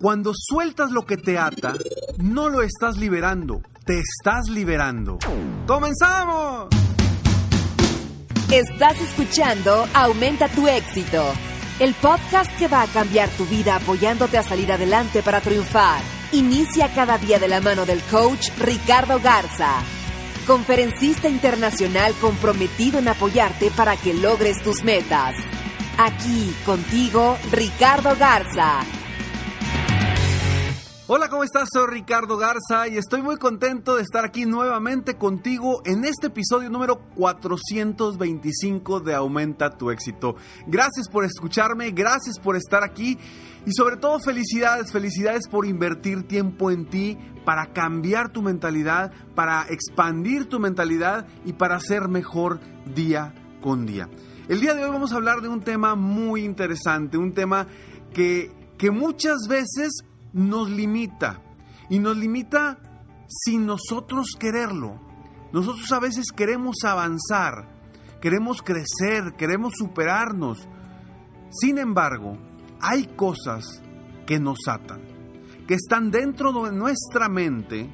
Cuando sueltas lo que te ata, no lo estás liberando, te estás liberando. ¡Comenzamos! Estás escuchando Aumenta tu éxito, el podcast que va a cambiar tu vida apoyándote a salir adelante para triunfar. Inicia cada día de la mano del coach Ricardo Garza, conferencista internacional comprometido en apoyarte para que logres tus metas. Aquí contigo, Ricardo Garza Hola, ¿cómo estás? Soy Ricardo Garza y estoy muy contento de estar aquí nuevamente contigo en este episodio número 425 de Aumenta tu éxito. Gracias por escucharme, gracias por estar aquí y sobre todo felicidades, felicidades por invertir tiempo en ti para cambiar tu mentalidad, para expandir tu mentalidad y para ser mejor día con día. El día de hoy vamos a hablar de un tema muy interesante, un tema que, que muchas veces nos limita. Y nos limita sin nosotros quererlo. Nosotros a veces queremos avanzar, queremos crecer, queremos superarnos. Sin embargo, hay cosas que nos atan, que están dentro de nuestra mente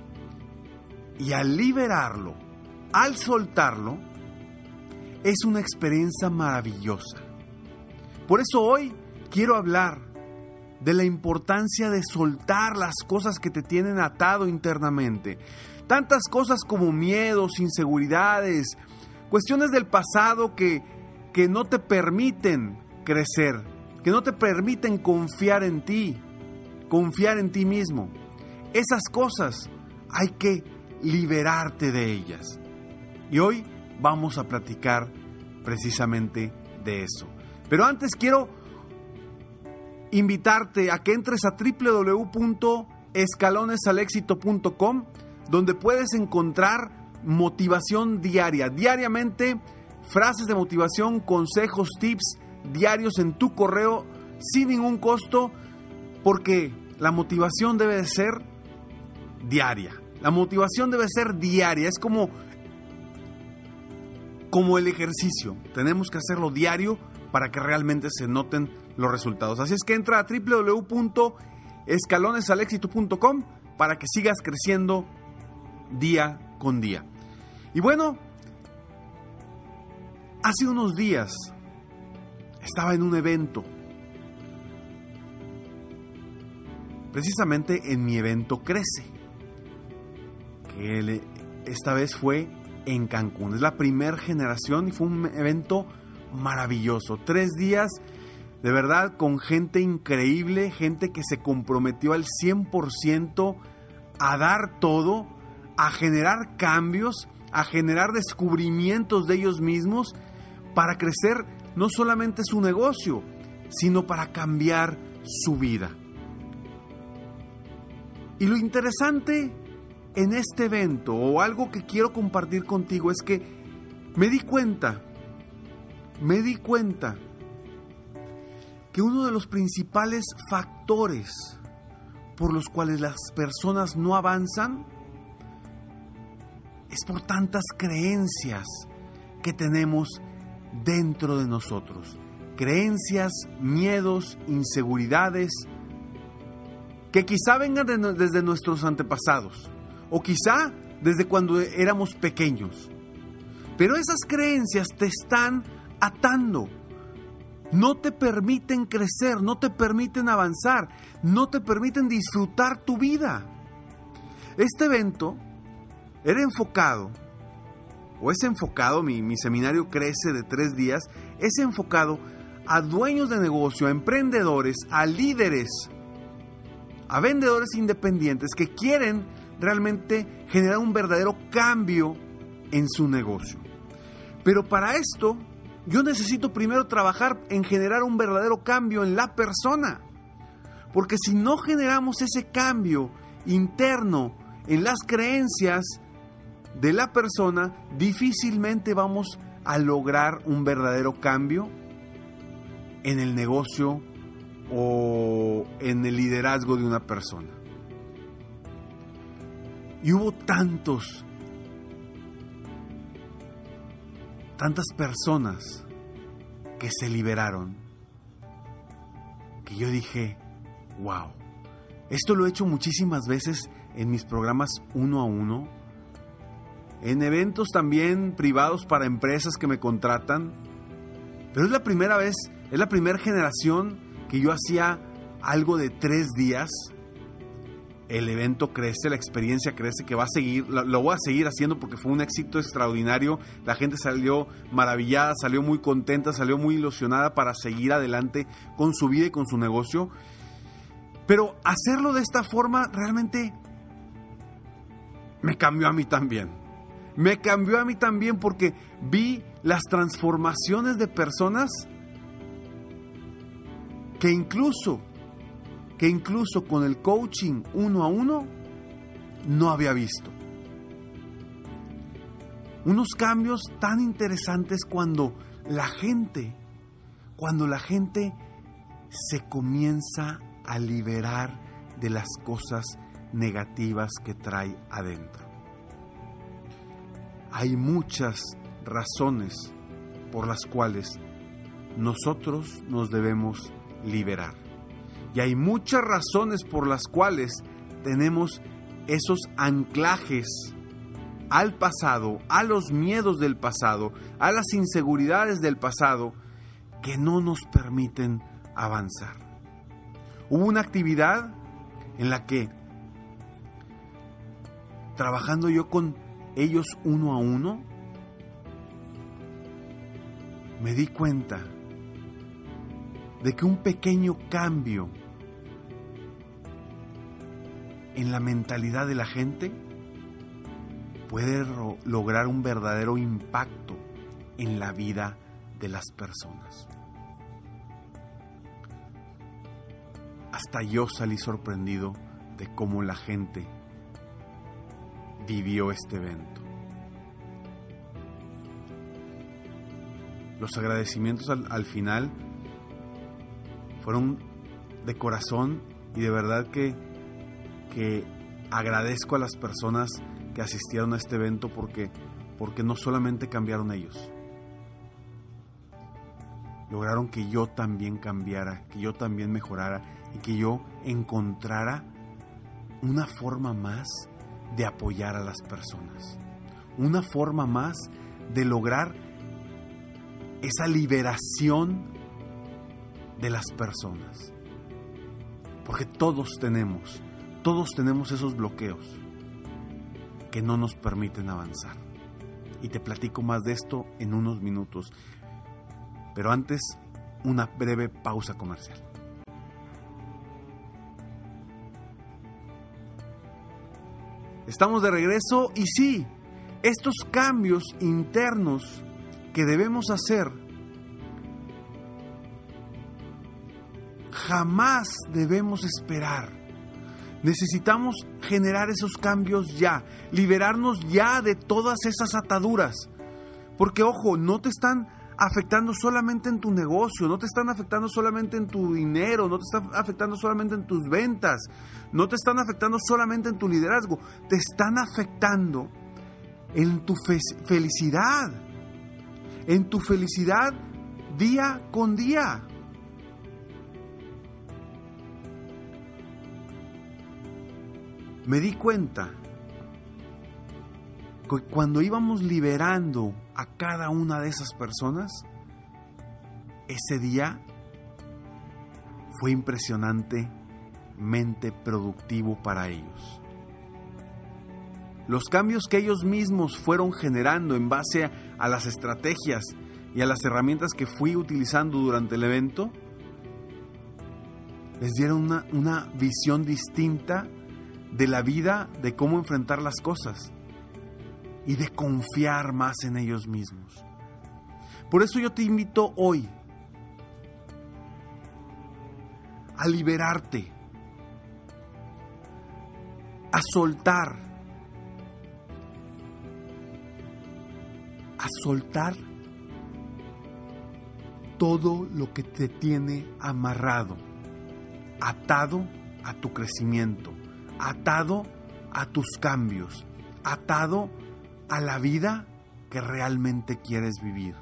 y al liberarlo, al soltarlo, es una experiencia maravillosa. Por eso hoy quiero hablar de la importancia de soltar las cosas que te tienen atado internamente. Tantas cosas como miedos, inseguridades, cuestiones del pasado que, que no te permiten crecer, que no te permiten confiar en ti, confiar en ti mismo. Esas cosas hay que liberarte de ellas. Y hoy vamos a platicar precisamente de eso. Pero antes quiero invitarte a que entres a www.escalonesalexito.com donde puedes encontrar motivación diaria. Diariamente, frases de motivación, consejos, tips diarios en tu correo sin ningún costo, porque la motivación debe de ser diaria. La motivación debe ser diaria. Es como, como el ejercicio. Tenemos que hacerlo diario para que realmente se noten los resultados. Así es que entra a www.escalonesalexito.com para que sigas creciendo día con día. Y bueno, hace unos días estaba en un evento. Precisamente en mi evento Crece. Que esta vez fue en Cancún. Es la primera generación y fue un evento maravilloso. Tres días de verdad con gente increíble, gente que se comprometió al 100% a dar todo, a generar cambios, a generar descubrimientos de ellos mismos para crecer no solamente su negocio, sino para cambiar su vida. Y lo interesante en este evento, o algo que quiero compartir contigo, es que me di cuenta, me di cuenta que uno de los principales factores por los cuales las personas no avanzan es por tantas creencias que tenemos dentro de nosotros. Creencias, miedos, inseguridades, que quizá vengan desde nuestros antepasados o quizá desde cuando éramos pequeños. Pero esas creencias te están atando no te permiten crecer, no te permiten avanzar, no te permiten disfrutar tu vida. Este evento era enfocado, o es enfocado, mi, mi seminario crece de tres días, es enfocado a dueños de negocio, a emprendedores, a líderes, a vendedores independientes que quieren realmente generar un verdadero cambio en su negocio. Pero para esto yo necesito primero trabajar en generar un verdadero cambio en la persona. Porque si no generamos ese cambio interno en las creencias de la persona, difícilmente vamos a lograr un verdadero cambio en el negocio o en el liderazgo de una persona. Y hubo tantos tantas personas que se liberaron, que yo dije, wow, esto lo he hecho muchísimas veces en mis programas uno a uno, en eventos también privados para empresas que me contratan, pero es la primera vez, es la primera generación que yo hacía algo de tres días el evento crece, la experiencia crece, que va a seguir, lo, voy a seguir haciendo porque fue un éxito extraordinario, la gente salió maravillada, salió muy contenta, salió muy ilusionada para seguir adelante con su vida y con su negocio. Pero hacerlo de esta forma realmente me cambió a mí también. Me cambió a mí también porque vi las transformaciones de personas que incluso que incluso con el coaching uno a uno no había visto. Unos cambios tan interesantes cuando la gente, cuando la gente se comienza a liberar de las cosas negativas que trae adentro. Hay muchas razones por las cuales nosotros nos debemos liberar. Y hay muchas razones por las cuales tenemos esos anclajes al pasado, a los miedos del pasado, a las inseguridades del pasado, que no nos permiten avanzar. Hubo una actividad en la que, trabajando yo con ellos uno a uno, me di cuenta de que un pequeño cambio en la mentalidad de la gente puede lograr un verdadero impacto en la vida de las personas. Hasta yo salí sorprendido de cómo la gente vivió este evento. Los agradecimientos al, al final fueron de corazón y de verdad que que agradezco a las personas que asistieron a este evento porque, porque no solamente cambiaron ellos, lograron que yo también cambiara, que yo también mejorara y que yo encontrara una forma más de apoyar a las personas, una forma más de lograr esa liberación de las personas. Porque todos tenemos todos tenemos esos bloqueos que no nos permiten avanzar. Y te platico más de esto en unos minutos. Pero antes, una breve pausa comercial. Estamos de regreso y sí, estos cambios internos que debemos hacer jamás debemos esperar Necesitamos generar esos cambios ya, liberarnos ya de todas esas ataduras. Porque ojo, no te están afectando solamente en tu negocio, no te están afectando solamente en tu dinero, no te están afectando solamente en tus ventas, no te están afectando solamente en tu liderazgo, te están afectando en tu felicidad, en tu felicidad día con día. Me di cuenta que cuando íbamos liberando a cada una de esas personas, ese día fue impresionantemente productivo para ellos. Los cambios que ellos mismos fueron generando en base a las estrategias y a las herramientas que fui utilizando durante el evento, les dieron una, una visión distinta de la vida, de cómo enfrentar las cosas y de confiar más en ellos mismos. Por eso yo te invito hoy a liberarte, a soltar, a soltar todo lo que te tiene amarrado, atado a tu crecimiento, atado a tus cambios, atado a la vida que realmente quieres vivir.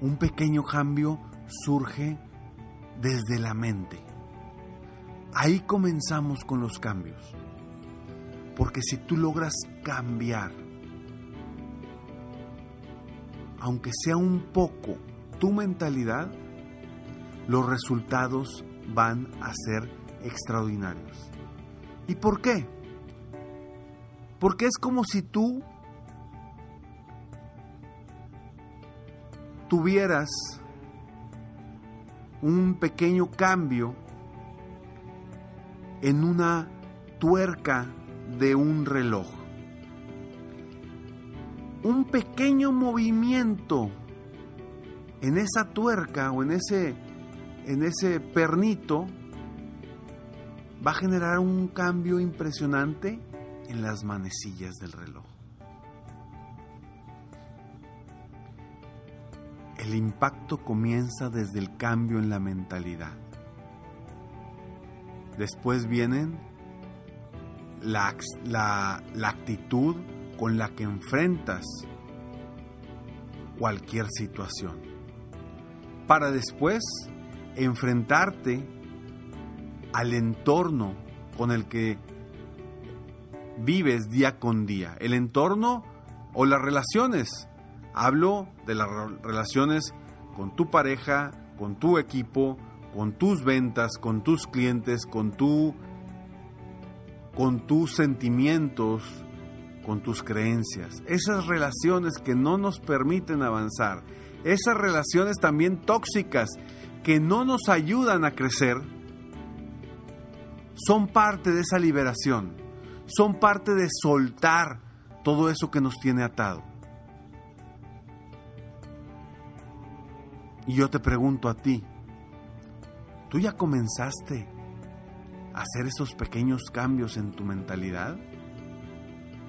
Un pequeño cambio surge desde la mente. Ahí comenzamos con los cambios. Porque si tú logras cambiar, aunque sea un poco tu mentalidad, los resultados van a ser extraordinarios. ¿Y por qué? Porque es como si tú tuvieras un pequeño cambio en una tuerca de un reloj. Un pequeño movimiento en esa tuerca o en ese, en ese pernito va a generar un cambio impresionante en las manecillas del reloj. El impacto comienza desde el cambio en la mentalidad. Después vienen la, la, la actitud con la que enfrentas cualquier situación. Para después enfrentarte al entorno con el que vives día con día. El entorno o las relaciones. Hablo de las relaciones con tu pareja, con tu equipo, con tus ventas, con tus clientes, con tu con tus sentimientos, con tus creencias. Esas relaciones que no nos permiten avanzar, esas relaciones también tóxicas que no nos ayudan a crecer, son parte de esa liberación son parte de soltar todo eso que nos tiene atado. Y yo te pregunto a ti, ¿tú ya comenzaste a hacer esos pequeños cambios en tu mentalidad?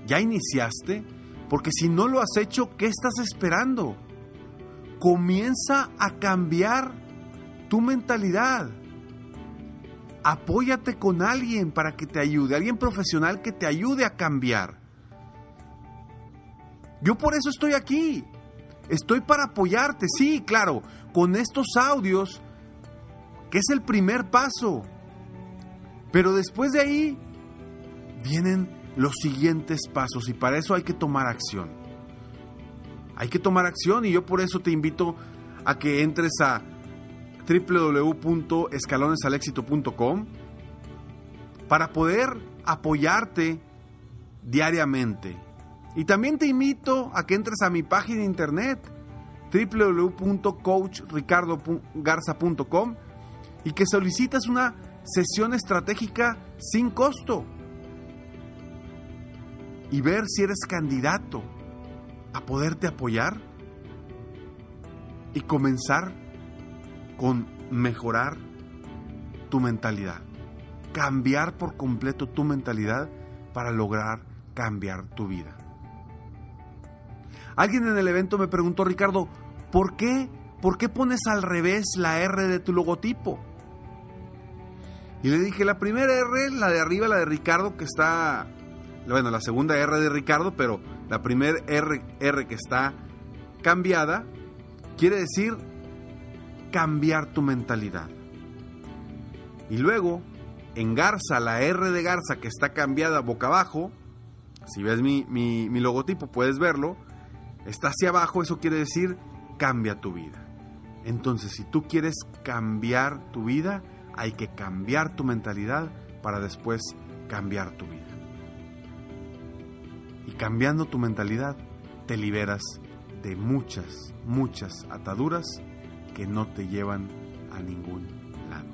¿Ya iniciaste? Porque si no lo has hecho, ¿qué estás esperando? Comienza a cambiar tu mentalidad apóyate con alguien para que te ayude, alguien profesional que te ayude a cambiar. Yo por eso estoy aquí. Estoy para apoyarte, sí, claro, con estos audios, que es el primer paso. Pero después de ahí vienen los siguientes pasos y para eso hay que tomar acción. Hay que tomar acción y yo por eso te invito a que entres a www.escalonesalexito.com para poder apoyarte diariamente. Y también te invito a que entres a mi página internet www.coachricardogarza.com y que solicites una sesión estratégica sin costo y ver si eres candidato a poderte apoyar y comenzar con mejorar tu mentalidad. Cambiar por completo tu mentalidad para lograr cambiar tu vida. Alguien en el evento me preguntó, Ricardo, ¿por qué? ¿Por qué pones al revés la R de tu logotipo? Y le dije, la primera R, la de arriba, la de Ricardo, que está, bueno, la segunda R de Ricardo, pero la primera R, R que está cambiada, quiere decir cambiar tu mentalidad. Y luego, en Garza, la R de Garza que está cambiada boca abajo, si ves mi, mi, logotipo puedes verlo, está hacia abajo, eso quiere decir cambia tu vida. Entonces, si tú quieres cambiar tu vida, hay que cambiar tu mentalidad para después cambiar tu vida. Y cambiando tu mentalidad, te liberas de muchas, muchas ataduras que no te llevan a ningún lado.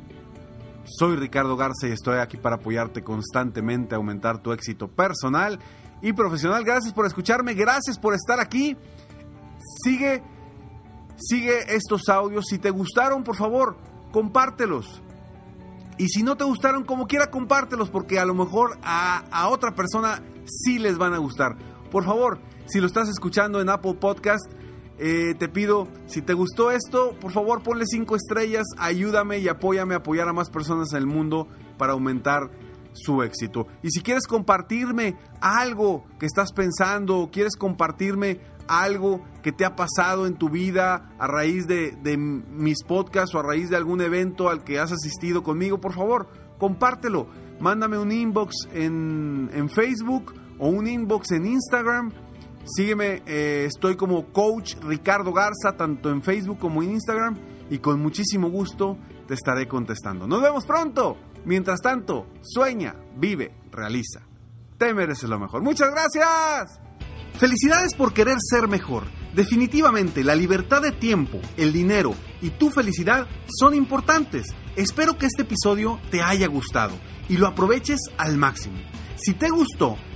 Soy Ricardo Garza y estoy aquí para apoyarte constantemente a aumentar tu éxito personal y profesional. Gracias por escucharme, gracias por estar aquí. Sigue, sigue estos audios. Si te gustaron, por favor, compártelos. Y si no te gustaron, como quiera, compártelos porque a lo mejor a, a otra persona sí les van a gustar. Por favor, si lo estás escuchando en Apple Podcast, eh, te pido, si te gustó esto, por favor ponle cinco estrellas, ayúdame y apóyame a apoyar a más personas en el mundo para aumentar su éxito. Y si quieres compartirme algo que estás pensando, quieres compartirme algo que te ha pasado en tu vida a raíz de, de, mis podcasts o a raíz de algún evento al que has asistido conmigo, por favor, compártelo. Mándame un inbox en, en Facebook o un inbox en Instagram Sígueme, eh, estoy como Coach Ricardo Garza, tanto en Facebook como en Instagram, y con muchísimo gusto te estaré contestando. Nos vemos pronto. Mientras tanto, sueña, vive, realiza. Te mereces lo mejor. Muchas gracias. Felicidades por querer ser mejor. Definitivamente, la libertad de tiempo, el dinero y tu felicidad son importantes. Espero que este episodio te haya gustado y lo aproveches al máximo. Si te gustó,